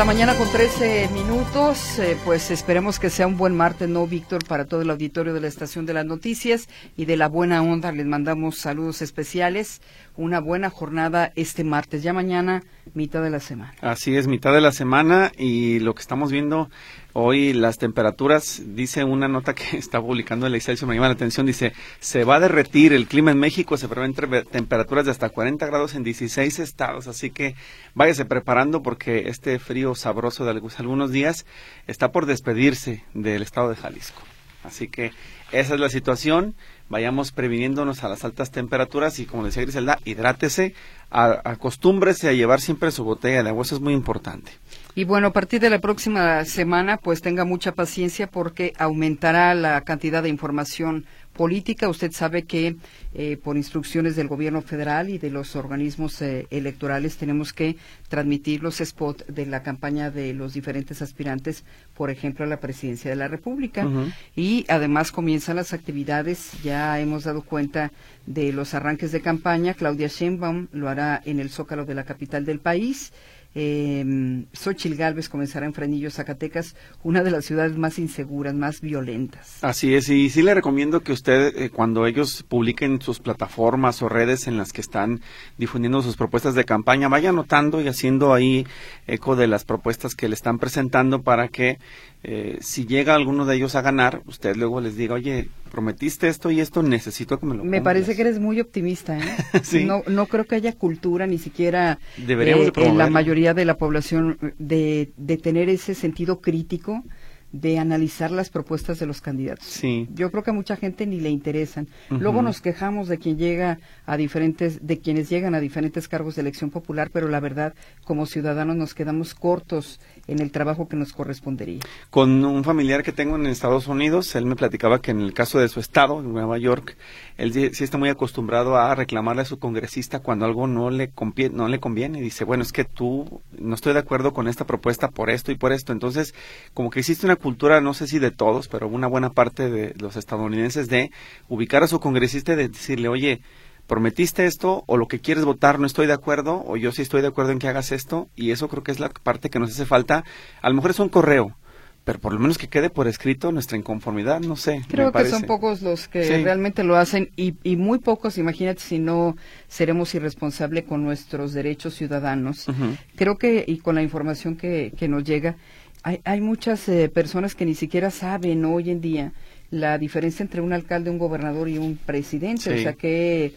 la mañana con 13 minutos. Eh, pues esperemos que sea un buen martes, ¿no, Víctor? Para todo el auditorio de la Estación de las Noticias y de la Buena Onda. Les mandamos saludos especiales. Una buena jornada este martes. Ya mañana, mitad de la semana. Así es, mitad de la semana. Y lo que estamos viendo Hoy las temperaturas, dice una nota que está publicando el Excelsior, me llama la atención, dice, se va a derretir el clima en México, se prevén temperaturas de hasta 40 grados en 16 estados, así que váyase preparando porque este frío sabroso de algunos días está por despedirse del estado de Jalisco. Así que esa es la situación, vayamos previniéndonos a las altas temperaturas y como decía Griselda, hidrátese, acostúmbrese a llevar siempre su botella de agua, eso es muy importante. Y bueno, a partir de la próxima semana, pues tenga mucha paciencia porque aumentará la cantidad de información política. Usted sabe que eh, por instrucciones del gobierno federal y de los organismos eh, electorales tenemos que transmitir los spots de la campaña de los diferentes aspirantes, por ejemplo, a la presidencia de la República. Y además comienzan las actividades, ya hemos dado cuenta de los arranques de campaña. Claudia Sheinbaum lo hará en el Zócalo de la capital del país. Eh, comenzará en Franillo, Zacatecas, una de las ciudades más inseguras, más violentas. Así es, y sí le recomiendo que usted, eh, cuando ellos publiquen sus plataformas o redes en las que están difundiendo sus propuestas de campaña, vaya anotando y haciendo ahí eco de las propuestas que le están presentando para que eh, si llega alguno de ellos a ganar, usted luego les diga, oye, prometiste esto y esto, necesito que me lo Me parece que eres muy optimista, ¿eh? no, no creo que haya cultura, ni siquiera Deberíamos eh, en la mayoría de la población, de, de tener ese sentido crítico de analizar las propuestas de los candidatos. Sí. Yo creo que a mucha gente ni le interesan. Luego nos quejamos de quien llega a diferentes, de quienes llegan a diferentes cargos de elección popular, pero la verdad, como ciudadanos nos quedamos cortos en el trabajo que nos correspondería. Con un familiar que tengo en Estados Unidos, él me platicaba que en el caso de su estado, en Nueva York, él sí está muy acostumbrado a reclamarle a su congresista cuando algo no le, no le conviene. Dice, bueno, es que tú no estoy de acuerdo con esta propuesta por esto y por esto. Entonces, como que existe una cultura, no sé si de todos, pero una buena parte de los estadounidenses de ubicar a su congresista y de decirle, oye, prometiste esto o lo que quieres votar no estoy de acuerdo o yo sí estoy de acuerdo en que hagas esto y eso creo que es la parte que nos hace falta. A lo mejor es un correo, pero por lo menos que quede por escrito nuestra inconformidad, no sé. Creo que son pocos los que realmente lo hacen y, y, muy pocos, imagínate si no seremos irresponsables con nuestros derechos ciudadanos. Creo que, y con la información que, que nos llega, hay, hay muchas eh, personas que ni siquiera saben hoy en día la diferencia entre un alcalde, un gobernador y un presidente. O sea, que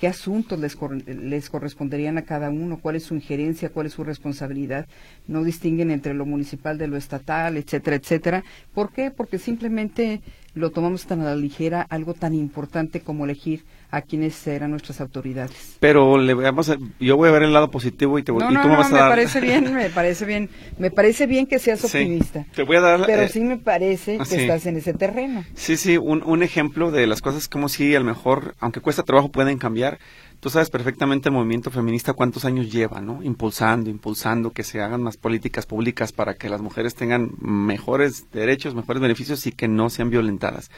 qué asuntos les, les corresponderían a cada uno, cuál es su injerencia, cuál es su responsabilidad. No distinguen entre lo municipal de lo estatal, etcétera, etcétera. ¿Por qué? Porque simplemente lo tomamos tan a la ligera, algo tan importante como elegir a quienes serán nuestras autoridades. Pero le vamos yo voy a ver el lado positivo y, te, no, y tú me vas a dar... me parece bien, me parece bien, me parece bien que seas optimista. te voy a dar... Pero eh, sí me parece que estás en ese terreno. Sí, sí, un, un ejemplo de las cosas como si a lo mejor, aunque cuesta trabajo, pueden cambiar. Tú sabes perfectamente el movimiento feminista cuántos años lleva, ¿no? Impulsando, impulsando que se hagan más políticas públicas para que las mujeres tengan mejores derechos, mejores beneficios y que no sean violentadas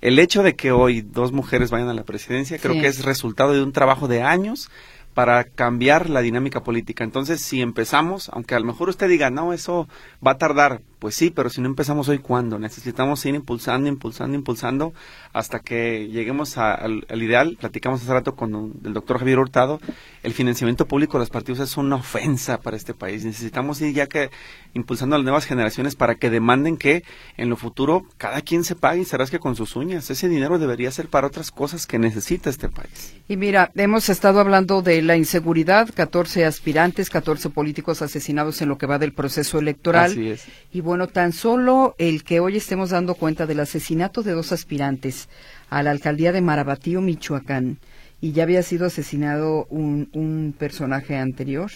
el hecho de que hoy dos mujeres vayan a la presidencia creo que es resultado de un trabajo de años para cambiar la dinámica política. Entonces, si empezamos, aunque a lo mejor usted diga, no, eso va a tardar, pues sí, pero si no empezamos hoy, ¿cuándo? Necesitamos ir impulsando, impulsando, impulsando hasta que lleguemos al, ideal. Platicamos hace rato con el doctor Javier Hurtado. El financiamiento público de los partidos es una ofensa para este país. Necesitamos ir ya que impulsando a las nuevas generaciones para que demanden que en lo futuro cada quien se pague y serás que con sus uñas. Ese dinero debería ser para otras cosas que necesita este país. Y mira, hemos estado hablando de la inseguridad, 14 aspirantes, 14 políticos asesinados en lo que va del proceso electoral. Así es. Y bueno, tan solo el que hoy estemos dando cuenta del asesinato de dos aspirantes a la alcaldía de Marabatío, Michoacán, y ya había sido asesinado un, un personaje anterior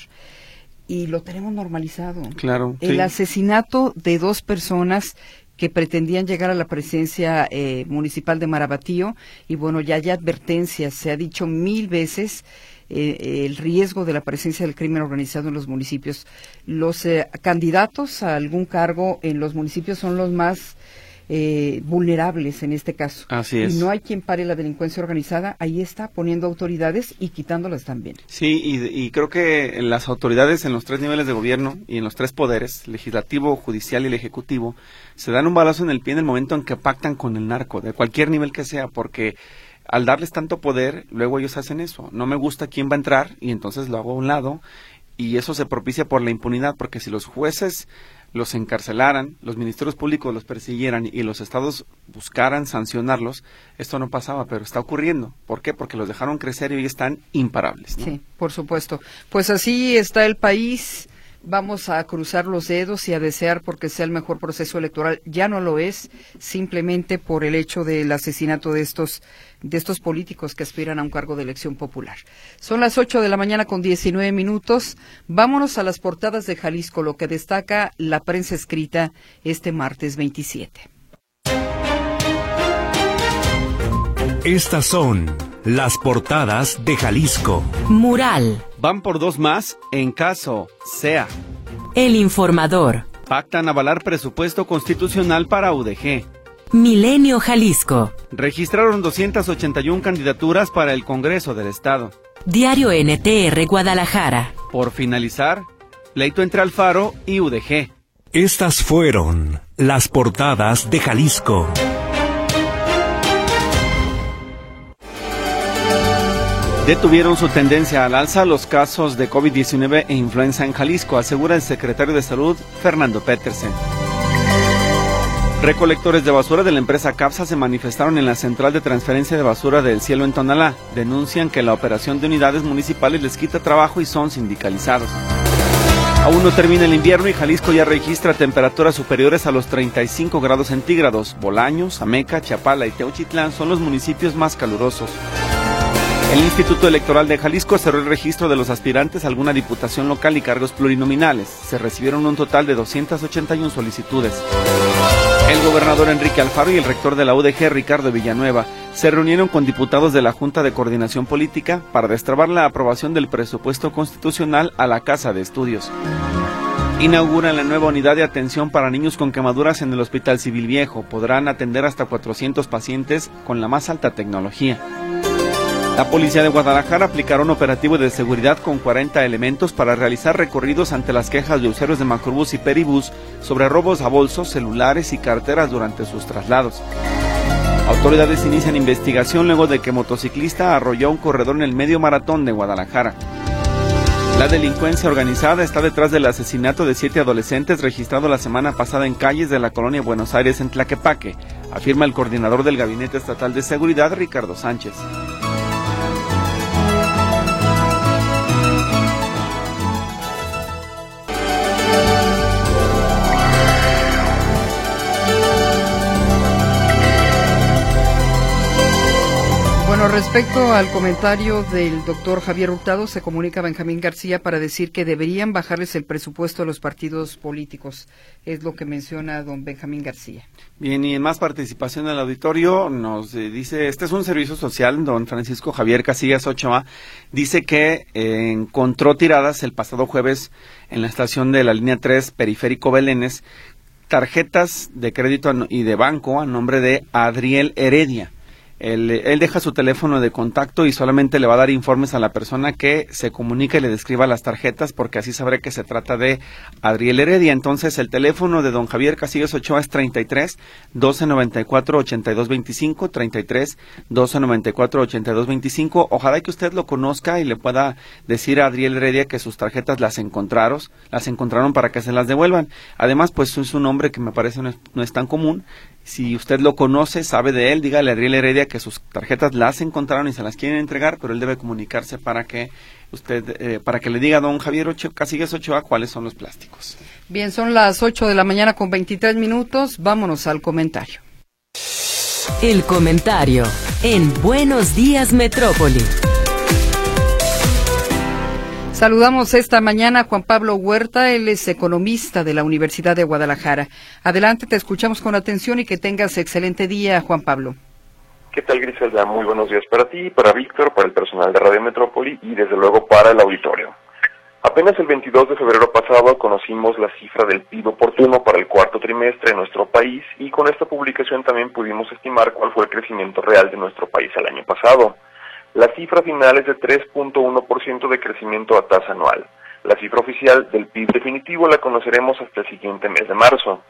y lo tenemos normalizado. Claro. El asesinato de dos personas que pretendían llegar a la presidencia eh, municipal de Marabatío y bueno, ya hay advertencias, se ha dicho mil veces eh, el riesgo de la presencia del crimen organizado en los municipios. Los eh, candidatos a algún cargo en los municipios son los más eh, vulnerables en este caso. Así es. Y no hay quien pare la delincuencia organizada, ahí está poniendo autoridades y quitándolas también. Sí, y, creo que las autoridades en los tres niveles de gobierno y en los tres poderes, legislativo, judicial y el ejecutivo, se dan un balazo en el pie en el momento en que pactan con el narco, de cualquier nivel que sea, porque al darles tanto poder, luego ellos hacen eso. No me gusta quién va a entrar y entonces lo hago a un lado y eso se propicia por la impunidad, porque si los jueces los encarcelaran, los ministerios públicos los persiguieran y los estados buscaran sancionarlos, esto no pasaba, pero está ocurriendo. ¿Por qué? Porque los dejaron crecer y hoy están imparables. Sí, por supuesto. Pues así está el país vamos a cruzar los dedos y a desear porque sea el mejor proceso electoral. Ya no lo es, simplemente por el hecho del asesinato de estos, de estos políticos que aspiran a un cargo de elección popular. Son las ocho de la mañana con diecinueve minutos. Vámonos a las portadas de Jalisco, lo que destaca la prensa escrita este martes 27. Estas son las portadas de Jalisco. Mural. Van por dos más en caso sea. El informador. Pactan avalar presupuesto constitucional para UDG. Milenio Jalisco. Registraron 281 candidaturas para el Congreso del Estado. Diario NTR Guadalajara. Por finalizar, pleito entre Alfaro y UDG. Estas fueron las portadas de Jalisco. Detuvieron su tendencia al alza los casos de COVID-19 e influenza en Jalisco, asegura el secretario de Salud, Fernando Petersen. Recolectores de basura de la empresa CAPSA se manifestaron en la central de transferencia de basura del cielo en Tonalá. Denuncian que la operación de unidades municipales les quita trabajo y son sindicalizados. Aún no termina el invierno y Jalisco ya registra temperaturas superiores a los 35 grados centígrados. Bolaños, Ameca, Chapala y Teochitlán son los municipios más calurosos. El Instituto Electoral de Jalisco cerró el registro de los aspirantes a alguna diputación local y cargos plurinominales. Se recibieron un total de 281 solicitudes. El gobernador Enrique Alfaro y el rector de la UDG, Ricardo Villanueva, se reunieron con diputados de la Junta de Coordinación Política para destrabar la aprobación del presupuesto constitucional a la Casa de Estudios. Inauguran la nueva unidad de atención para niños con quemaduras en el Hospital Civil Viejo. Podrán atender hasta 400 pacientes con la más alta tecnología. La policía de Guadalajara aplicará un operativo de seguridad con 40 elementos para realizar recorridos ante las quejas de usuarios de Macrobús y Peribús sobre robos a bolsos, celulares y carteras durante sus traslados. Autoridades inician investigación luego de que motociclista arrolló un corredor en el medio maratón de Guadalajara. La delincuencia organizada está detrás del asesinato de siete adolescentes registrado la semana pasada en calles de la colonia Buenos Aires en Tlaquepaque, afirma el coordinador del Gabinete Estatal de Seguridad, Ricardo Sánchez. Bueno, respecto al comentario del doctor Javier Hurtado, se comunica Benjamín García para decir que deberían bajarles el presupuesto a los partidos políticos. Es lo que menciona don Benjamín García. Bien, y en más participación del auditorio nos eh, dice, este es un servicio social, don Francisco Javier Casillas Ochoa, dice que eh, encontró tiradas el pasado jueves en la estación de la línea 3 Periférico Belénes tarjetas de crédito y de banco a nombre de Adriel Heredia él, deja su teléfono de contacto y solamente le va a dar informes a la persona que se comunica y le describa las tarjetas porque así sabrá que se trata de Adriel Heredia. Entonces el teléfono de don Javier Casillas Ochoa es 33 1294 8225 33 1294 8225. Ojalá que usted lo conozca y le pueda decir a Adriel Heredia que sus tarjetas las encontraron, las encontraron para que se las devuelvan. Además, pues es un nombre que me parece no es tan común si usted lo conoce, sabe de él, dígale a Adriel Heredia que sus tarjetas las encontraron y se las quieren entregar, pero él debe comunicarse para que usted, eh, para que le diga a don Javier Ocho, Casillas Ochoa cuáles son los plásticos. Bien, son las 8 de la mañana con 23 minutos. Vámonos al comentario. El comentario en Buenos Días Metrópoli. Saludamos esta mañana a Juan Pablo Huerta, él es economista de la Universidad de Guadalajara. Adelante, te escuchamos con atención y que tengas excelente día, Juan Pablo. ¿Qué tal, Griselda? Muy buenos días para ti, para Víctor, para el personal de Radio Metrópoli y desde luego para el auditorio. Apenas el 22 de febrero pasado conocimos la cifra del PIB oportuno para el cuarto trimestre de nuestro país y con esta publicación también pudimos estimar cuál fue el crecimiento real de nuestro país el año pasado. La cifra final es de 3.1% de crecimiento a tasa anual. La cifra oficial del PIB definitivo la conoceremos hasta el siguiente mes de marzo.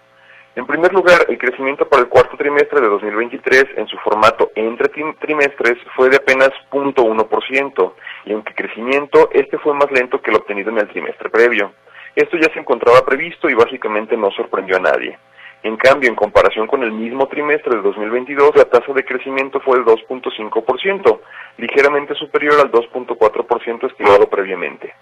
En primer lugar, el crecimiento para el cuarto trimestre de 2023 en su formato entre trimestres fue de apenas 0.1%, y aunque crecimiento, este fue más lento que el obtenido en el trimestre previo. Esto ya se encontraba previsto y básicamente no sorprendió a nadie. En cambio, en comparación con el mismo trimestre de 2022, la tasa de crecimiento fue de 2.5%, ligeramente superior al 2.4% estimado previamente.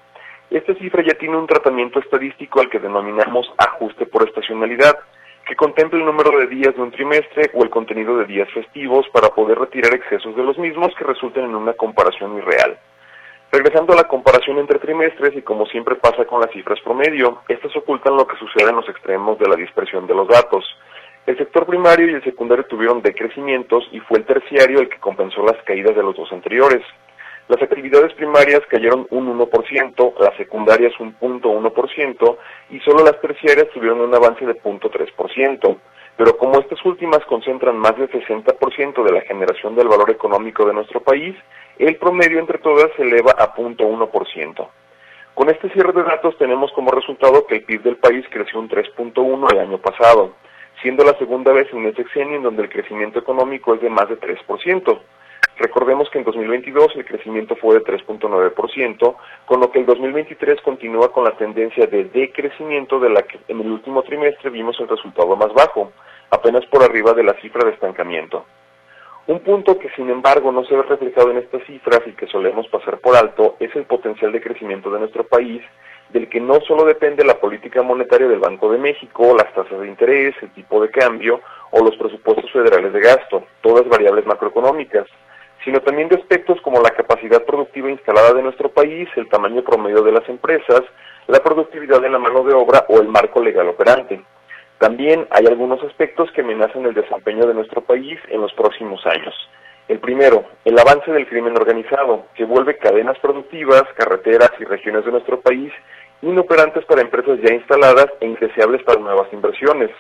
Esta cifra ya tiene un tratamiento estadístico al que denominamos ajuste por estacionalidad, que contempla el número de días de un trimestre o el contenido de días festivos para poder retirar excesos de los mismos que resulten en una comparación irreal. Regresando a la comparación entre trimestres y como siempre pasa con las cifras promedio, estas ocultan lo que sucede en los extremos de la dispersión de los datos. El sector primario y el secundario tuvieron decrecimientos y fue el terciario el que compensó las caídas de los dos anteriores. Las actividades primarias cayeron un 1%, las secundarias un 0.1% y solo las terciarias tuvieron un avance de 0.3%. Pero como estas últimas concentran más del 60% de la generación del valor económico de nuestro país, el promedio entre todas se eleva a 0.1%. Con este cierre de datos tenemos como resultado que el PIB del país creció un 3.1 el año pasado, siendo la segunda vez en un sexenio en donde el crecimiento económico es de más de 3%. Recordemos que en 2022 el crecimiento fue de 3.9%, con lo que el 2023 continúa con la tendencia de decrecimiento de la que en el último trimestre vimos el resultado más bajo, apenas por arriba de la cifra de estancamiento. Un punto que sin embargo no se ve reflejado en estas cifras y que solemos pasar por alto es el potencial de crecimiento de nuestro país, del que no solo depende la política monetaria del Banco de México, las tasas de interés, el tipo de cambio o los presupuestos federales de gasto, todas variables macroeconómicas sino también de aspectos como la capacidad productiva instalada de nuestro país, el tamaño promedio de las empresas, la productividad de la mano de obra o el marco legal operante. También hay algunos aspectos que amenazan el desempeño de nuestro país en los próximos años. El primero, el avance del crimen organizado, que vuelve cadenas productivas, carreteras y regiones de nuestro país inoperantes para empresas ya instaladas e indeseables para nuevas inversiones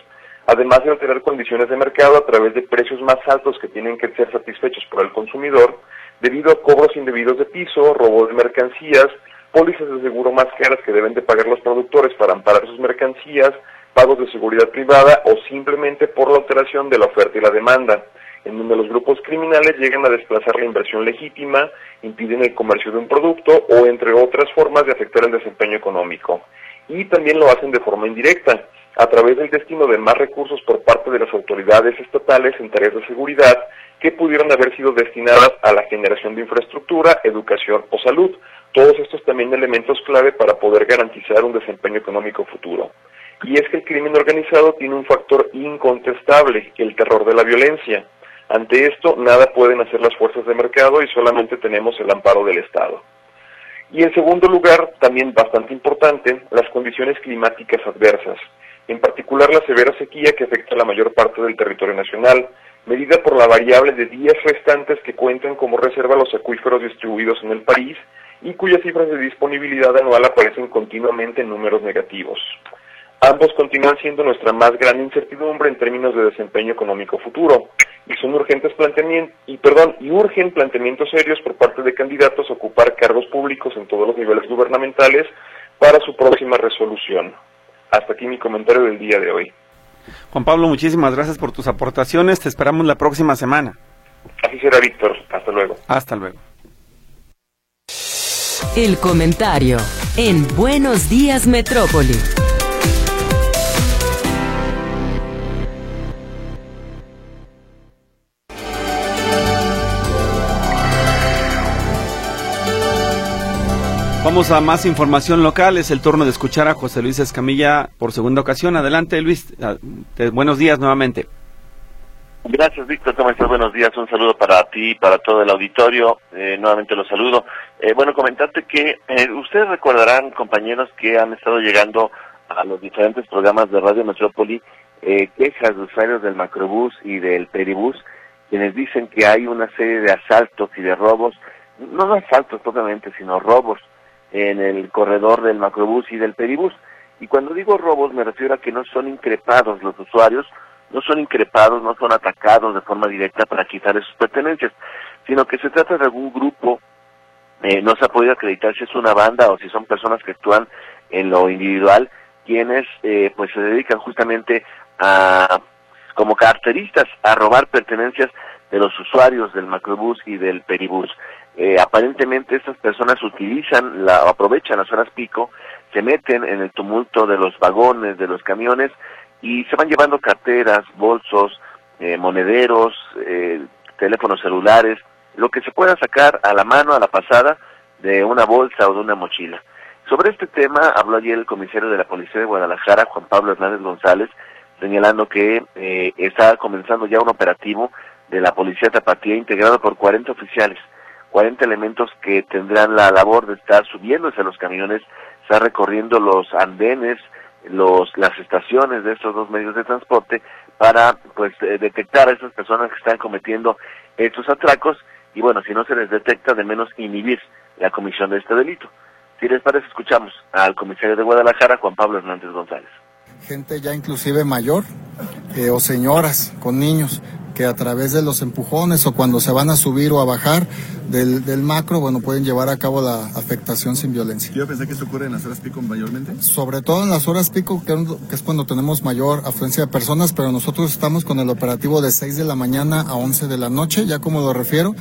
además de alterar condiciones de mercado a través de precios más altos que tienen que ser satisfechos por el consumidor, debido a cobros indebidos de piso, robo de mercancías, pólizas de seguro más caras que deben de pagar los productores para amparar sus mercancías, pagos de seguridad privada o simplemente por la alteración de la oferta y la demanda, en donde los grupos criminales llegan a desplazar la inversión legítima, impiden el comercio de un producto o entre otras formas de afectar el desempeño económico. Y también lo hacen de forma indirecta, a través del destino de más recursos por parte de las autoridades estatales en tareas de seguridad que pudieran haber sido destinadas a la generación de infraestructura, educación o salud. Todos estos también elementos clave para poder garantizar un desempeño económico futuro. Y es que el crimen organizado tiene un factor incontestable, el terror de la violencia. Ante esto, nada pueden hacer las fuerzas de mercado y solamente tenemos el amparo del Estado. Y en segundo lugar, también bastante importante, las condiciones climáticas adversas en particular la severa sequía que afecta a la mayor parte del territorio nacional, medida por la variable de días restantes que cuentan como reserva los acuíferos distribuidos en el país y cuyas cifras de disponibilidad anual aparecen continuamente en números negativos. Ambos continúan siendo nuestra más gran incertidumbre en términos de desempeño económico futuro y son urgentes planteamientos y perdón, y urgen planteamientos serios por parte de candidatos a ocupar cargos públicos en todos los niveles gubernamentales para su próxima resolución. Hasta aquí mi comentario del día de hoy. Juan Pablo, muchísimas gracias por tus aportaciones. Te esperamos la próxima semana. Así será, Víctor. Hasta luego. Hasta luego. El comentario en Buenos Días Metrópoli. Vamos a más información local. Es el turno de escuchar a José Luis Escamilla por segunda ocasión. Adelante, Luis. Ah, buenos días nuevamente. Gracias, Víctor. ¿Cómo estás? Buenos días. Un saludo para ti, para todo el auditorio. Eh, nuevamente los saludo. Eh, bueno, comentarte que eh, ustedes recordarán, compañeros, que han estado llegando a los diferentes programas de Radio Metrópoli quejas de usuarios del Macrobús y del Peribús, quienes dicen que hay una serie de asaltos y de robos, no asaltos propiamente, sino robos en el corredor del macrobús y del peribús. Y cuando digo robos me refiero a que no son increpados los usuarios, no son increpados, no son atacados de forma directa para quitar sus pertenencias, sino que se trata de algún grupo, eh, no se ha podido acreditar si es una banda o si son personas que actúan en lo individual, quienes eh, pues se dedican justamente a como caracteristas a robar pertenencias de los usuarios del macrobús y del peribús. Eh, aparentemente estas personas utilizan la, aprovechan las horas pico, se meten en el tumulto de los vagones, de los camiones y se van llevando carteras, bolsos, eh, monederos, eh, teléfonos celulares, lo que se pueda sacar a la mano, a la pasada, de una bolsa o de una mochila. Sobre este tema habló ayer el comisario de la Policía de Guadalajara, Juan Pablo Hernández González, señalando que eh, está comenzando ya un operativo de la Policía Tapatía integrado por 40 oficiales, 40 elementos que tendrán la labor de estar subiéndose a los camiones, estar recorriendo los andenes, los, las estaciones de estos dos medios de transporte para pues eh, detectar a esas personas que están cometiendo estos atracos y bueno, si no se les detecta, de menos inhibir la comisión de este delito. Si les parece, escuchamos al comisario de Guadalajara, Juan Pablo Hernández González. Gente ya inclusive mayor eh, o señoras con niños que a través de los empujones o cuando se van a subir o a bajar del, del macro, bueno, pueden llevar a cabo la afectación sin violencia. Yo pensé que esto ocurre en las horas pico mayormente. Sobre todo en las horas pico, que, es cuando tenemos mayor afluencia de personas, pero nosotros estamos con el operativo de 6 de la mañana a 11 de la noche, ya como lo refiero.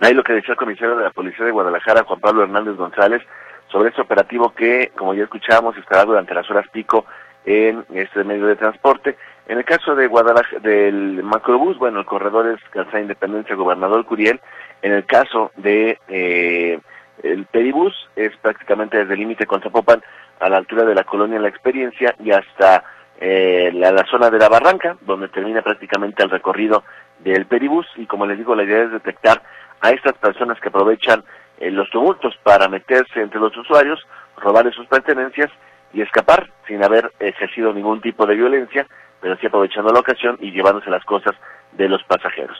Ahí lo que decía el comisario de la Policía de Guadalajara, Juan Pablo Hernández González, sobre este operativo que, como ya escuchamos, estará durante las horas pico en este medio de transporte. En el caso de Guadalajara, del macrobús, bueno, el corredor es Calzada Independencia Gobernador Curiel. En el caso de eh, el peribús, es prácticamente desde el límite con Zapopan a la altura de la colonia La Experiencia y hasta eh, la, zona de la Barranca, donde termina prácticamente el recorrido del peribús. Y como les digo, la idea es detectar a estas personas que aprovechan eh, los tumultos para meterse entre los usuarios, robarles sus pertenencias y escapar sin haber ejercido ningún tipo de violencia, pero sí aprovechando la ocasión y llevándose las cosas de los pasajeros.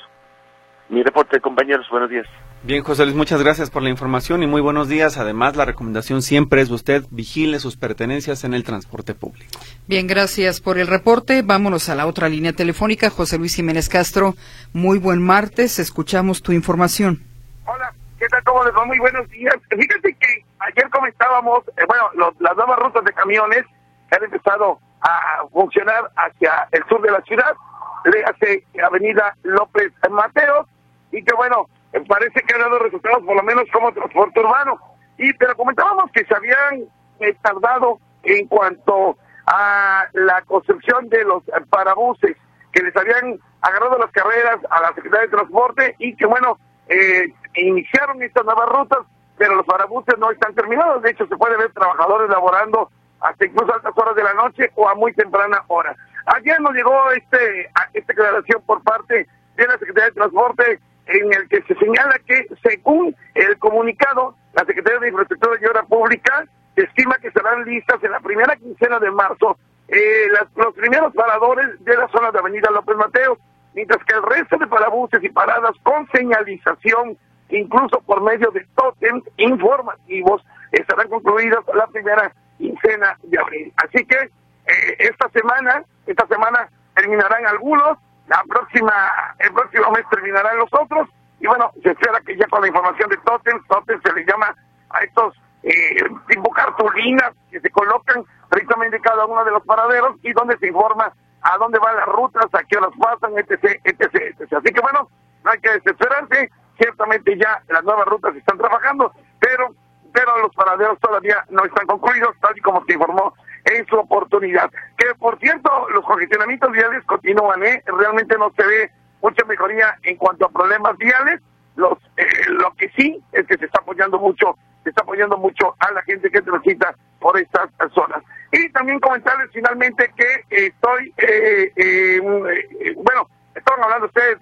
Mi reporte, compañeros, buenos días. Bien, José Luis, muchas gracias por la información y muy buenos días. Además, la recomendación siempre es usted vigile sus pertenencias en el transporte público. Bien, gracias por el reporte. Vámonos a la otra línea telefónica. José Luis Jiménez Castro, muy buen martes. Escuchamos tu información. Hola, ¿qué tal? ¿Cómo les va? Muy buenos días. Fíjate que ayer comentábamos, eh, bueno, las nuevas rutas de camiones han empezado a funcionar hacia el sur de la ciudad, le hace Avenida López Mateos, y que bueno, parece que ha dado resultados por lo menos como transporte urbano. Y pero comentábamos que se habían eh, tardado en cuanto a la construcción de los parabuses, que les habían agarrado las carreras a la Secretaría de Transporte y que bueno, eh, iniciaron estas nuevas rutas, pero los parabuses no están terminados. De hecho, se puede ver trabajadores laborando hasta incluso altas horas de la noche o a muy temprana hora. Ayer nos llegó este esta declaración por parte de la Secretaría de Transporte en el que se señala que según el comunicado, la Secretaría de Infraestructura y Obra Pública estima que serán listas en la primera quincena de marzo eh, los primeros paradores de la zona de Avenida López Mateo, mientras que el resto de parabuses y paradas con señalización, incluso por medio de tótems informativos, estarán concluidas la primera quincena de abril. Así que eh, esta semana, esta semana terminarán algunos, la próxima, el próximo mes terminarán los otros, y bueno, se espera que ya con la información de Totem, Totem se le llama a estos eh, tipo cartulinas que se colocan precisamente en cada uno de los paraderos y donde se informa a dónde van las rutas, a qué horas pasan, etc, etc, etc. Así que bueno, no hay que desesperarse, ciertamente ya las nuevas rutas están trabajando, pero pero los paraderos todavía no están concluidos, tal y como se informó en su oportunidad. Que por cierto, los congestionamientos viales continúan, ¿eh? realmente no se ve mucha mejoría en cuanto a problemas viales. Los, eh, lo que sí es que se está apoyando mucho, se está apoyando mucho a la gente que transita por estas zonas. Y también comentarles finalmente que estoy, eh, eh, bueno, estaban hablando ustedes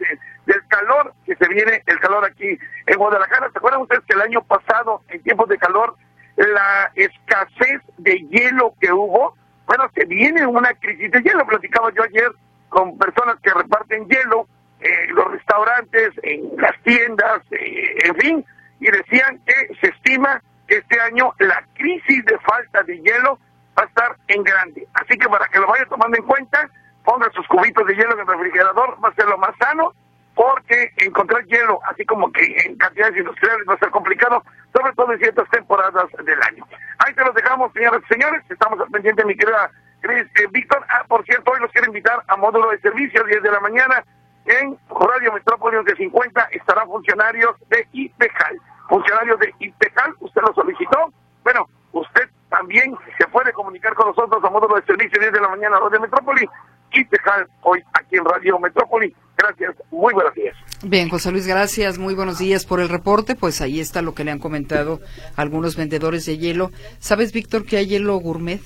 del calor que se viene, el calor aquí en Guadalajara. ¿Se acuerdan ustedes que el año pasado, en tiempos de calor, la escasez de hielo que hubo? Bueno, se viene una crisis de hielo. Platicaba yo ayer con personas que reparten hielo en los restaurantes, en las tiendas, eh, en fin. y decían que se estima que este año la crisis de falta de hielo va a estar en grande. Así que para que lo vaya tomando en cuenta, ponga sus cubitos de hielo en el refrigerador, va a ser lo más sano, porque encontrar hielo, así como que en cantidades industriales, va a ser complicado, sobre todo en ciertas temporadas del año. Ahí te los dejamos, señoras y señores. Estamos al pendiente, mi querida Cris. Eh, Víctor, ah, por cierto, hoy los quiero invitar a módulo de servicio, 10 de la mañana, en Radio Metrópolis de 50 estarán funcionarios de IPEJAL. Funcionarios de IPEJAL, usted lo solicitó. Bueno, usted también se puede comunicar con nosotros a módulo de servicio 10 de la mañana, Radio Metrópolis. IPEJAL, hoy aquí en Radio Metrópolis. Gracias, muy buenos días. Bien, José Luis, gracias, muy buenos días por el reporte. Pues ahí está lo que le han comentado algunos vendedores de hielo. ¿Sabes, Víctor, que hay hielo gourmet?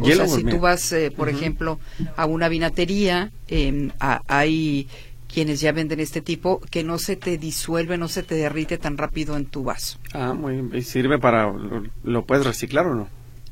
O sea, si tú vas, eh, por ejemplo, a una vinatería, eh, hay quienes ya venden este tipo, que no se te disuelve, no se te derrite tan rápido en tu vaso. Ah, muy bien. ¿Y sirve para, lo, puedes reciclar o no?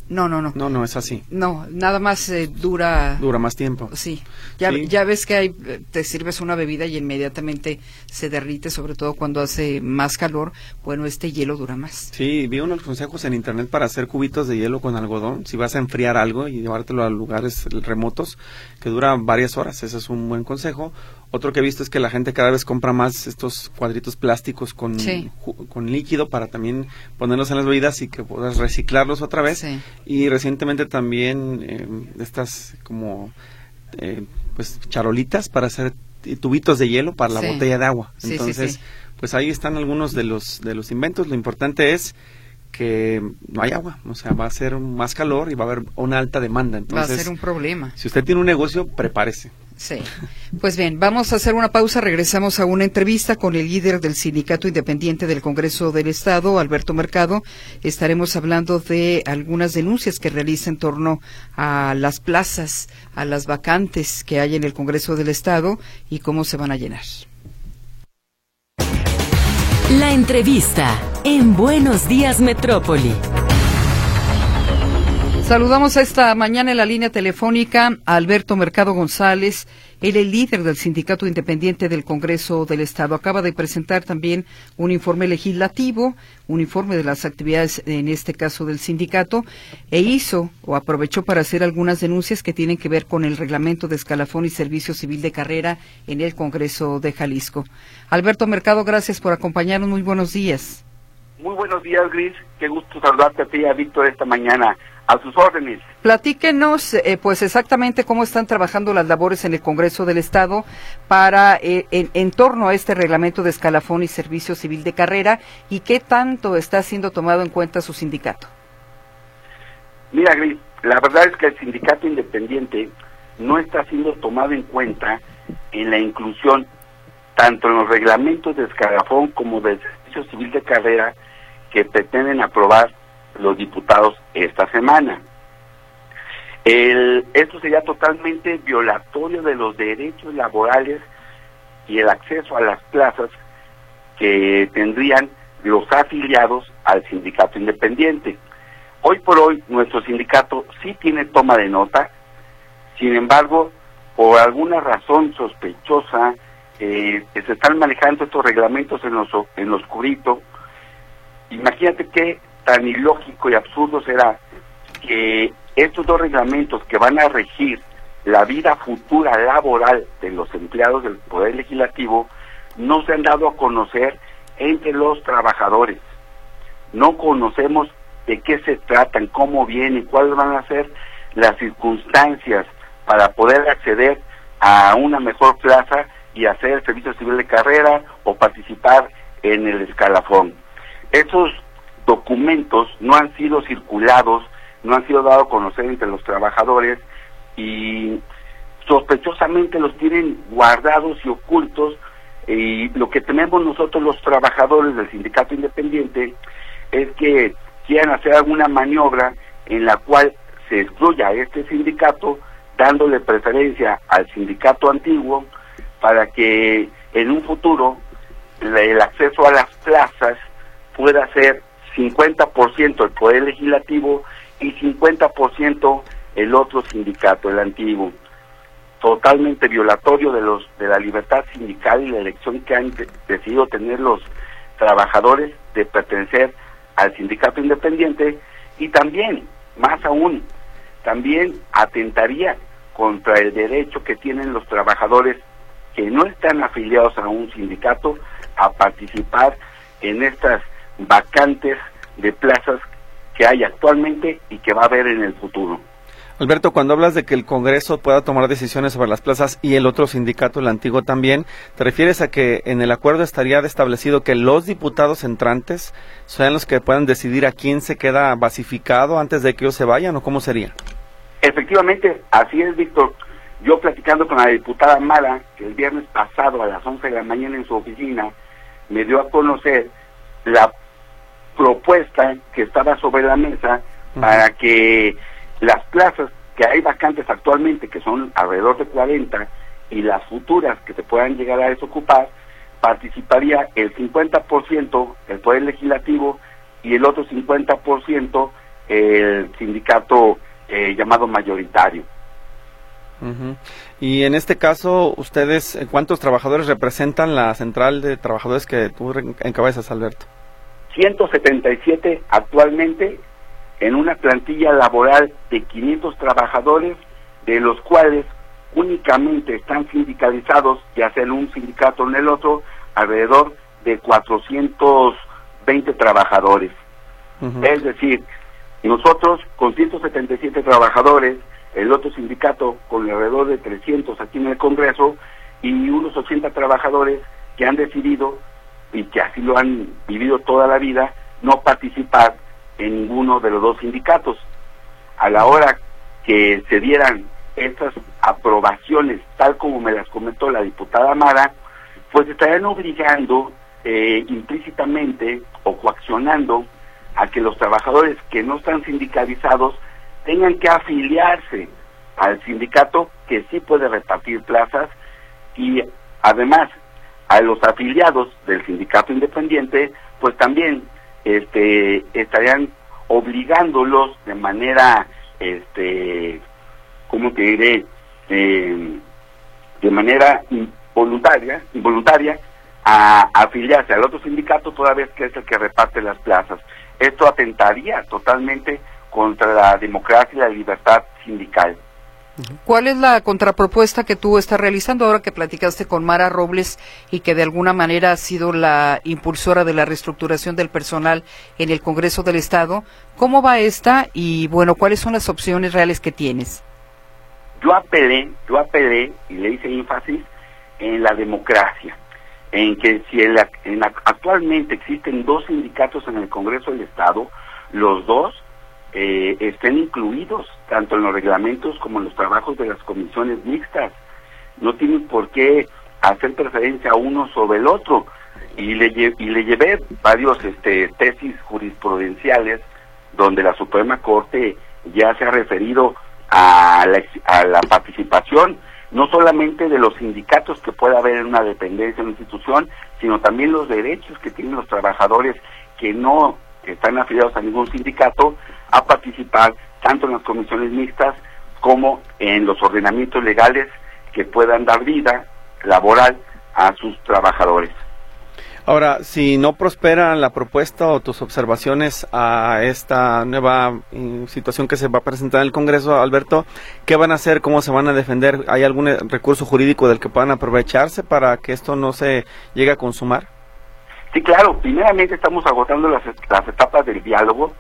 No, no, no. No, no, es así. No, nada más eh, dura... Dura más tiempo. Sí. Ya, ya ves que hay, te sirves una bebida y inmediatamente se derrite, sobre todo cuando hace más calor. Bueno, este hielo dura más. Sí, vi unos consejos en internet para hacer cubitos de hielo con algodón. Si vas a enfriar algo y llevártelo a lugares remotos, que dura varias horas. Ese es un buen consejo. Otro que he visto es que la gente cada vez compra más estos cuadritos plásticos con, con líquido para también ponerlos en las bebidas y que puedas reciclarlos otra vez. Y recientemente también eh, estas como eh, pues charolitas para hacer tubitos de hielo para la botella de agua. Entonces, pues ahí están algunos de los de los inventos. Lo importante es que no hay agua, o sea, va a ser más calor y va a haber una alta demanda. Entonces, va a ser un problema. Si usted tiene un negocio, prepárese. Sí. Pues bien, vamos a hacer una pausa. Regresamos a una entrevista con el líder del Sindicato Independiente del Congreso del Estado, Alberto Mercado. Estaremos hablando de algunas denuncias que realiza en torno a las plazas, a las vacantes que hay en el Congreso del Estado y cómo se van a llenar. La entrevista en Buenos Días Metrópoli. Saludamos esta mañana en la línea telefónica a Alberto Mercado González, él es líder del Sindicato Independiente del Congreso del Estado. Acaba de presentar también un informe legislativo, un informe de las actividades, en este caso del sindicato, e hizo o aprovechó para hacer algunas denuncias que tienen que ver con el reglamento de escalafón y servicio civil de carrera en el Congreso de Jalisco. Alberto Mercado, gracias por acompañarnos. Muy buenos días. Muy buenos días, Gris. Qué gusto saludarte a ti a Víctor esta mañana. A sus órdenes. Platíquenos, eh, pues exactamente cómo están trabajando las labores en el Congreso del Estado para eh, en, torno a este reglamento de escalafón y servicio civil de carrera y qué tanto está siendo tomado en cuenta su sindicato. Mira, Gris, la verdad es que el sindicato independiente no está siendo tomado en cuenta en la inclusión tanto en los reglamentos de escalafón como del servicio civil de carrera que pretenden aprobar los diputados esta semana. El, esto sería totalmente violatorio de los derechos laborales y el acceso a las plazas que tendrían los afiliados al sindicato independiente. Hoy por hoy nuestro sindicato sí tiene toma de nota, sin embargo, por alguna razón sospechosa, eh, se están manejando estos reglamentos en los, en lo oscurito. Imagínate que tan ilógico y absurdo será que estos dos reglamentos que van a regir la vida futura laboral de los empleados del Poder Legislativo no se han dado a conocer entre los trabajadores. No conocemos de qué se tratan, cómo vienen, cuáles van a ser las circunstancias para poder acceder a una mejor plaza y hacer servicio civil de carrera o participar en el escalafón. Estos documentos no han sido circulados, no han sido dados a conocer entre los trabajadores y sospechosamente los tienen guardados y ocultos. Y lo que tenemos nosotros los trabajadores del sindicato independiente es que quieran hacer alguna maniobra en la cual se excluya a este sindicato dándole preferencia al sindicato antiguo para que en un futuro el acceso a las plazas pueda ser 50% el Poder Legislativo y 50% el otro sindicato, el antiguo. Totalmente violatorio de los de la libertad sindical y la elección que han decidido tener los trabajadores de pertenecer al sindicato independiente y también, más aún, también atentaría contra el derecho que tienen los trabajadores que no están afiliados a un sindicato a participar en estas vacantes de plazas que hay actualmente y que va a haber en el futuro. Alberto, cuando hablas de que el Congreso pueda tomar decisiones sobre las plazas y el otro sindicato, el antiguo también, ¿te refieres a que en el acuerdo estaría establecido que los diputados entrantes sean los que puedan decidir a quién se queda basificado antes de que ellos se vayan o cómo sería? Efectivamente, así es, Víctor. Yo platicando con la diputada Mara, que el viernes pasado a las 11 de la mañana en su oficina, me dio a conocer la propuesta que estaba sobre la mesa para que las plazas que hay vacantes actualmente, que son alrededor de 40, y las futuras que se puedan llegar a desocupar, participaría el 50% el Poder Legislativo y el otro 50% el sindicato eh, llamado mayoritario. Y en este caso, ustedes, ¿cuántos trabajadores representan la central de trabajadores que tú encabezas, Alberto? 177 actualmente en una plantilla laboral de 500 trabajadores, de los cuales únicamente están sindicalizados, ya sea en un sindicato o en el otro, alrededor de 420 trabajadores. Es decir, nosotros con 177 trabajadores, el otro sindicato con alrededor de 300 aquí en el Congreso y unos 80 trabajadores que han decidido y que así lo han vivido toda la vida, no participar en ninguno de los dos sindicatos. A la hora que se dieran estas aprobaciones, tal como me las comentó la diputada Mara, pues estarían obligando eh, implícitamente o coaccionando a que los trabajadores que no están sindicalizados tengan que afiliarse al sindicato que sí puede repartir plazas y además a los afiliados del sindicato independiente pues también este, estarían obligándolos de manera, este, ¿cómo te diré? Eh, de manera involuntaria, involuntaria a, afiliarse al otro sindicato toda vez que es el que reparte las plazas. Esto atentaría totalmente contra la democracia y la libertad sindical. ¿Cuál es la contrapropuesta que tú estás realizando ahora que platicaste con Mara Robles y que de alguna manera ha sido la impulsora de la reestructuración del personal en el Congreso del Estado? ¿Cómo va esta y bueno, cuáles son las opciones reales que tienes? Yo apelé, yo apelé y le hice énfasis en la democracia, en que si actualmente existen dos sindicatos en el Congreso del Estado, los dos eh, estén incluidos tanto en los reglamentos como en los trabajos de las comisiones mixtas. No tienen por qué hacer preferencia a uno sobre el otro. Y le, y le llevé varios este, tesis jurisprudenciales donde la Suprema Corte ya se ha referido a la, a la participación no solamente de los sindicatos que pueda haber en una dependencia, en una institución, sino también los derechos que tienen los trabajadores que no están afiliados a ningún sindicato a participar tanto en las comisiones mixtas como en los ordenamientos legales que puedan dar vida laboral a sus trabajadores. Ahora, si no prospera la propuesta o tus observaciones a esta nueva eh, situación que se va a presentar en el Congreso, Alberto, ¿qué van a hacer? ¿Cómo se van a defender? ¿Hay algún eh, recurso jurídico del que puedan aprovecharse para que esto no se llegue a consumar? Sí, claro. Primeramente estamos agotando las, las etapas del diálogo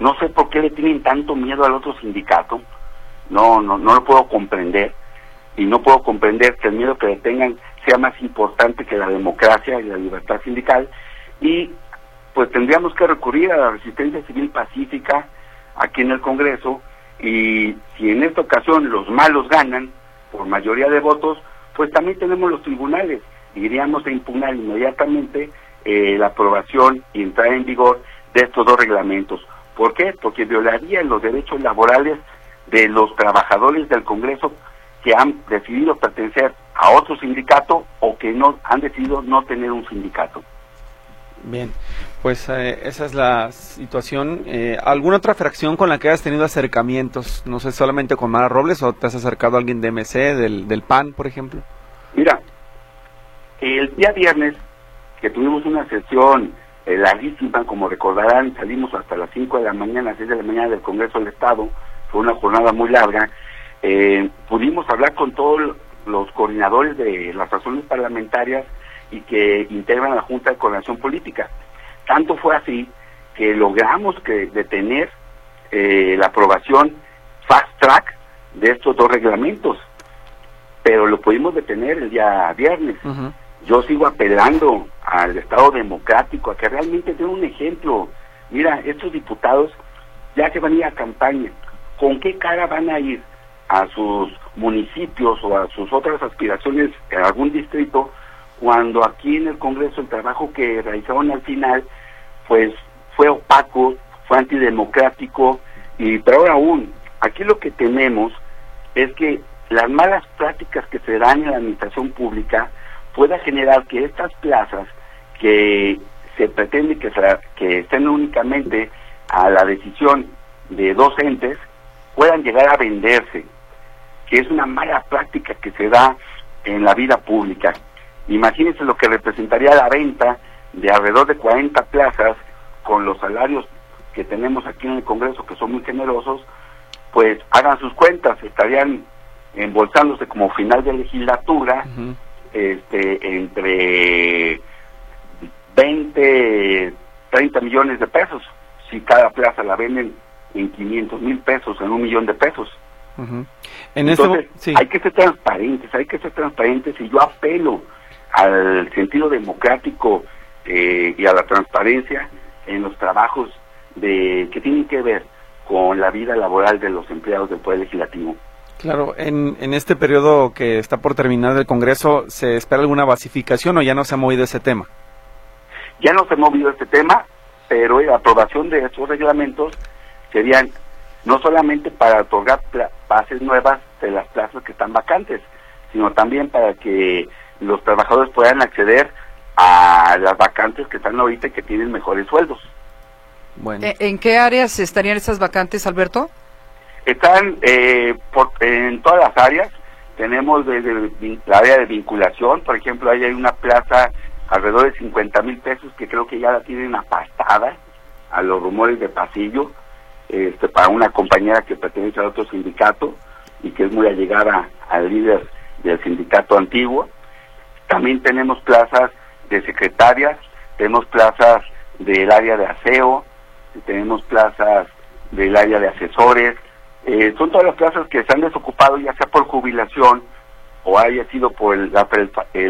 no sé por qué le tienen tanto miedo al otro sindicato. No, no, no lo puedo comprender. Y no puedo comprender que el miedo que le tengan sea más importante que la democracia y la libertad sindical. Y pues tendríamos que recurrir a la resistencia civil pacífica aquí en el Congreso. Y si en esta ocasión los malos ganan por mayoría de votos, pues también tenemos los tribunales. Iríamos a impugnar inmediatamente eh, la aprobación y entrar en vigor de estos dos reglamentos. ¿Por qué? Porque violaría los derechos laborales de los trabajadores del Congreso que han decidido pertenecer a otro sindicato o que no han decidido no tener un sindicato. Bien, pues eh, esa es la situación. Eh, ¿Alguna otra fracción con la que hayas tenido acercamientos? No sé, solamente con Mara Robles o te has acercado a alguien de MC, del, del PAN, por ejemplo. Mira, el día viernes que tuvimos una sesión eh, larguísima, como recordarán, salimos hasta las 5 de la mañana, 6 de la mañana del Congreso del Estado, fue una jornada muy larga, eh, pudimos hablar con todos los coordinadores de las razones parlamentarias y que integran la Junta de Coordinación Política. Tanto fue así que logramos que detener eh, la aprobación fast track de estos dos reglamentos, pero lo pudimos detener el día viernes. Yo sigo apelando al Estado democrático a que realmente dé un ejemplo. Mira, estos diputados ya se van a ir a campaña. ¿Con qué cara van a ir a sus municipios o a sus otras aspiraciones en algún distrito cuando aquí en el Congreso el trabajo que realizaron al final pues fue opaco, fue antidemocrático y peor aún, aquí lo que tenemos es que las malas prácticas que se dan en la administración pública pueda generar que estas plazas que se pretende que, que estén únicamente a la decisión de dos entes puedan llegar a venderse, que es una mala práctica que se da en la vida pública. Imagínense lo que representaría la venta de alrededor de 40 plazas con los salarios que tenemos aquí en el Congreso, que son muy generosos, pues hagan sus cuentas, estarían embolsándose como final de legislatura este, entre 20, 30 millones de pesos, si cada plaza la venden en 500 mil pesos, en un millón de pesos. en Entonces, hay que ser transparentes, hay que ser transparentes y yo apelo al sentido democrático eh, y a la transparencia en los trabajos de que tienen que ver con la vida laboral de los empleados del Poder Legislativo. Claro, en, en este periodo que está por terminar del Congreso, ¿se espera alguna basificación o ya no se ha movido ese tema? Ya no se ha movido este tema, pero la aprobación de estos reglamentos serían no solamente para otorgar bases nuevas de las plazas que están vacantes, sino también para que los trabajadores puedan acceder a las vacantes que están ahorita y que tienen mejores sueldos. Bueno. ¿En qué áreas estarían esas vacantes, Alberto? Están eh, en todas las áreas. Tenemos desde la área de vinculación, por ejemplo, ahí hay una plaza alrededor de 50 mil pesos que creo que ya la tienen apartada a los rumores de pasillo este, para una compañera que pertenece a otro sindicato y que es muy allegada al líder del sindicato antiguo. También tenemos plazas de secretarias, tenemos plazas del área de aseo, tenemos plazas del área de asesores, eh, son todas las plazas que se han desocupado ya sea por jubilación o haya sido por el,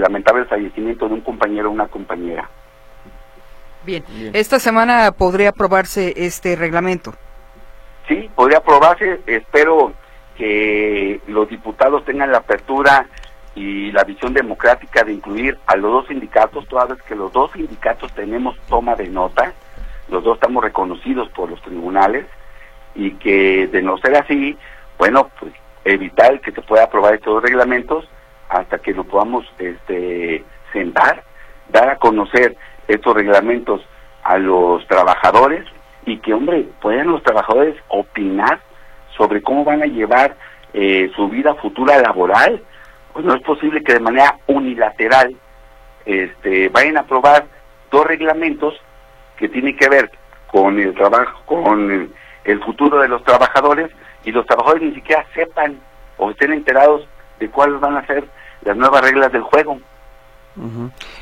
lamentable fallecimiento de un compañero o una compañera. Bien. esta semana podría aprobarse este reglamento. Sí, podría aprobarse, espero que los diputados tengan la apertura y la visión democrática de incluir a los dos sindicatos, toda vez que los dos sindicatos tenemos toma de nota, los dos estamos reconocidos por los tribunales, y que de no ser así, bueno, pues evitar que se pueda aprobar estos reglamentos hasta que nos podamos este, sentar, dar a conocer estos reglamentos a los trabajadores y que, hombre, puedan los trabajadores opinar sobre cómo van a llevar eh, su vida futura laboral. Pues no es posible que de manera unilateral este, vayan a aprobar dos reglamentos que tienen que ver con el trabajo, con el, el futuro de los trabajadores y los trabajadores ni siquiera sepan o estén enterados de cuáles van a ser las nuevas reglas del juego.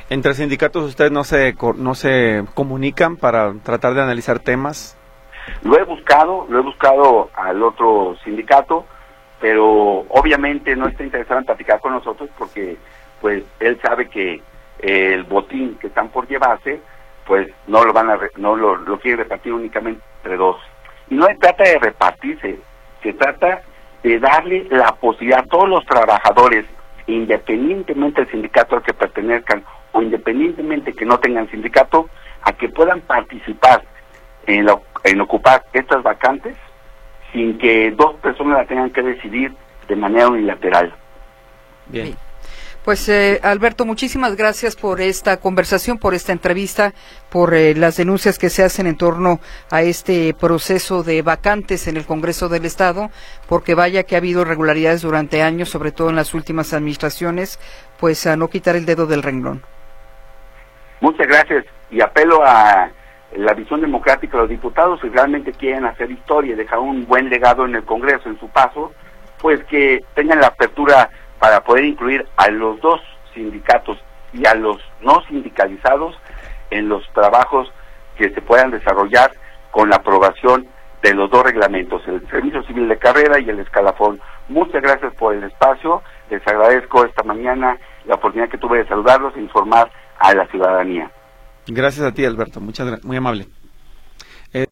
Entre sindicatos ustedes no se no se comunican para tratar de analizar temas. Lo he buscado, lo he buscado al otro sindicato, pero obviamente no está interesado en platicar con nosotros porque pues él sabe que el botín que están por llevarse pues no lo van a no lo, lo quiere repartir únicamente entre dos. Y no se trata de repartirse, se trata de darle la posibilidad a todos los trabajadores, independientemente del sindicato al que pertenezcan o independientemente que no tengan sindicato, a que puedan participar en, en ocupar estas vacantes sin que dos personas la tengan que decidir de manera unilateral. Bien. Pues eh, Alberto, muchísimas gracias por esta conversación, por esta entrevista, por eh, las denuncias que se hacen en torno a este proceso de vacantes en el Congreso del Estado, porque vaya que ha habido irregularidades durante años, sobre todo en las últimas administraciones, pues a no quitar el dedo del renglón. Muchas gracias y apelo a la visión democrática de los diputados si realmente quieren hacer historia y dejar un buen legado en el Congreso en su paso, pues que tengan la apertura para poder incluir a los dos sindicatos y a los no sindicalizados en los trabajos que se puedan desarrollar con la aprobación de los dos reglamentos, el Servicio Civil de Carrera y el Escalafón. Muchas gracias por el espacio, les agradezco esta mañana la oportunidad que tuve de saludarlos e informar a la ciudadanía. Gracias a ti, Alberto, muchas muy amable. Eh,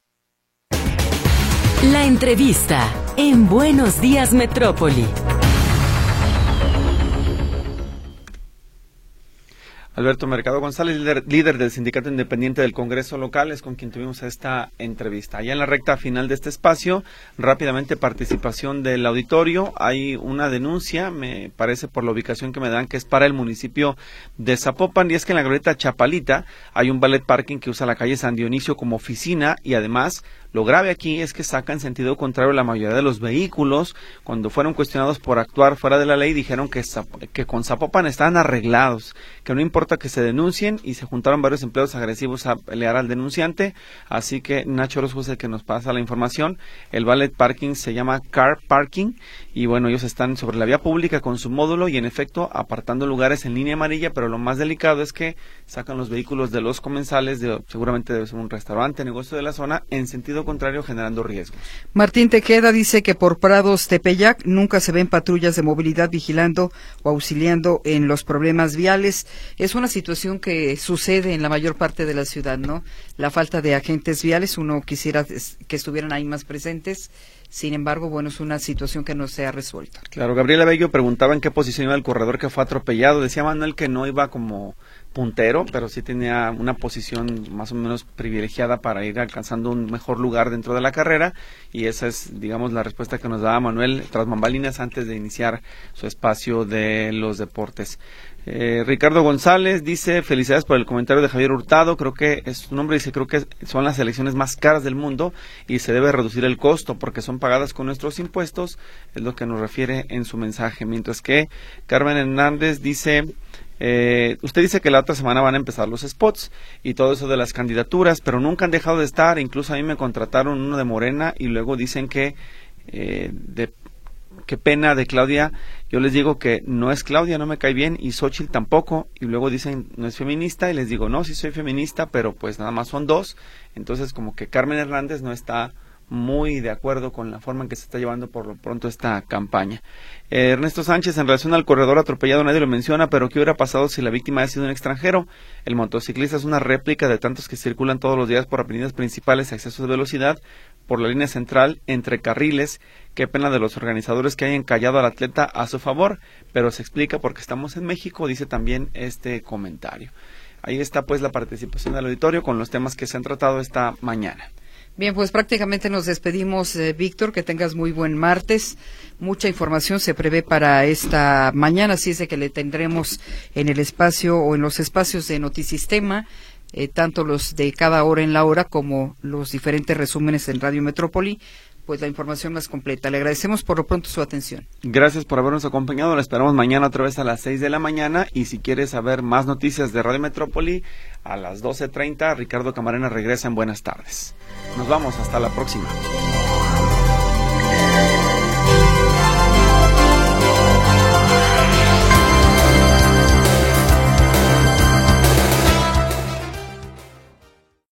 la entrevista en Buenos Días Metrópoli. Alberto Mercado González, líder, del Sindicato Independiente del Congreso Local, es con quien tuvimos esta entrevista. Ya en la recta final de este espacio, rápidamente participación del auditorio. Hay una denuncia, me parece por la ubicación que me dan, que es para el municipio de Zapopan, y es que en la glorieta Chapalita hay un ballet parking que usa la calle San Dionisio como oficina y además lo grave aquí es que saca en sentido contrario la mayoría de los vehículos. Cuando fueron cuestionados por actuar fuera de la ley, dijeron que, que con Zapopan estaban arreglados, que no importa que se denuncien y se juntaron varios empleados agresivos a pelear al denunciante. Así que Nacho Orozco es el que nos pasa la información. El ballet parking se llama Car Parking y bueno, ellos están sobre la vía pública con su módulo y en efecto apartando lugares en línea amarilla, pero lo más delicado es que sacan los vehículos de los comensales, de, seguramente debe ser un restaurante, negocio de la zona, en sentido contrario generando riesgos. Martín Tequeda dice que por Prados Tepeyac nunca se ven patrullas de movilidad vigilando o auxiliando en los problemas viales. Es una situación que sucede en la mayor parte de la ciudad, ¿no? La falta de agentes viales, uno quisiera que estuvieran ahí más presentes. Sin embargo, bueno, es una situación que no se ha resuelto. Claro, Gabriela Bello preguntaba en qué posición iba el corredor que fue atropellado. Decía Manuel que no iba como puntero, pero sí tenía una posición más o menos privilegiada para ir alcanzando un mejor lugar dentro de la carrera y esa es, digamos, la respuesta que nos daba Manuel tras bambalinas antes de iniciar su espacio de los deportes. Eh, Ricardo González dice felicidades por el comentario de Javier Hurtado, creo que es su nombre, dice creo que son las elecciones más caras del mundo y se debe reducir el costo porque son pagadas con nuestros impuestos, es lo que nos refiere en su mensaje, mientras que Carmen Hernández dice eh, usted dice que la otra semana van a empezar los spots y todo eso de las candidaturas, pero nunca han dejado de estar. Incluso a mí me contrataron uno de Morena y luego dicen que eh, de qué pena de Claudia. Yo les digo que no es Claudia, no me cae bien, y Xochitl tampoco. Y luego dicen no es feminista, y les digo no, sí soy feminista, pero pues nada más son dos. Entonces, como que Carmen Hernández no está muy de acuerdo con la forma en que se está llevando por lo pronto esta campaña. Eh, Ernesto Sánchez, en relación al corredor atropellado, nadie lo menciona, pero ¿qué hubiera pasado si la víctima ha sido un extranjero? El motociclista es una réplica de tantos que circulan todos los días por avenidas principales a exceso de velocidad, por la línea central, entre carriles. Qué pena de los organizadores que hayan callado al atleta a su favor, pero se explica porque estamos en México, dice también este comentario. Ahí está pues la participación del auditorio con los temas que se han tratado esta mañana. Bien, pues prácticamente nos despedimos, eh, Víctor, que tengas muy buen martes. Mucha información se prevé para esta mañana, así es de que le tendremos en el espacio o en los espacios de Notisistema, eh, tanto los de cada hora en la hora como los diferentes resúmenes en Radio Metrópoli pues la información más completa. Le agradecemos por lo pronto su atención. Gracias por habernos acompañado. La esperamos mañana otra vez a las 6 de la mañana. Y si quieres saber más noticias de Radio Metrópoli, a las 12.30 Ricardo Camarena regresa en Buenas tardes. Nos vamos, hasta la próxima.